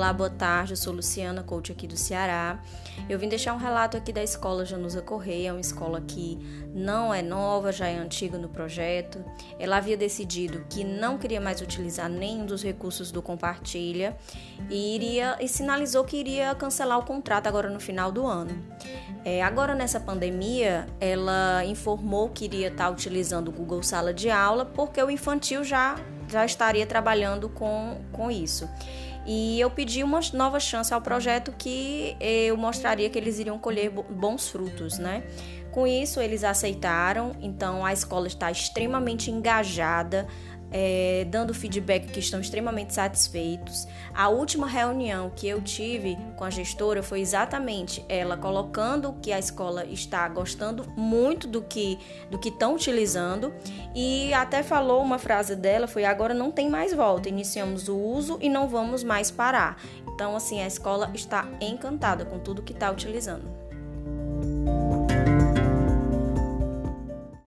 Olá, boa tarde. Eu sou Luciana, coach aqui do Ceará. Eu vim deixar um relato aqui da escola Janusa Correia, uma escola que não é nova, já é antiga no projeto. Ela havia decidido que não queria mais utilizar nenhum dos recursos do Compartilha e iria e sinalizou que iria cancelar o contrato agora no final do ano. É, agora nessa pandemia, ela informou que iria estar utilizando o Google Sala de Aula porque o infantil já já estaria trabalhando com, com isso. E eu pedi uma nova chance ao projeto que eu mostraria que eles iriam colher bons frutos, né? Com isso, eles aceitaram, então a escola está extremamente engajada é, dando feedback que estão extremamente satisfeitos. A última reunião que eu tive com a gestora foi exatamente ela colocando que a escola está gostando muito do que do que estão utilizando e até falou uma frase dela foi agora não tem mais volta, iniciamos o uso e não vamos mais parar. Então assim a escola está encantada com tudo que está utilizando.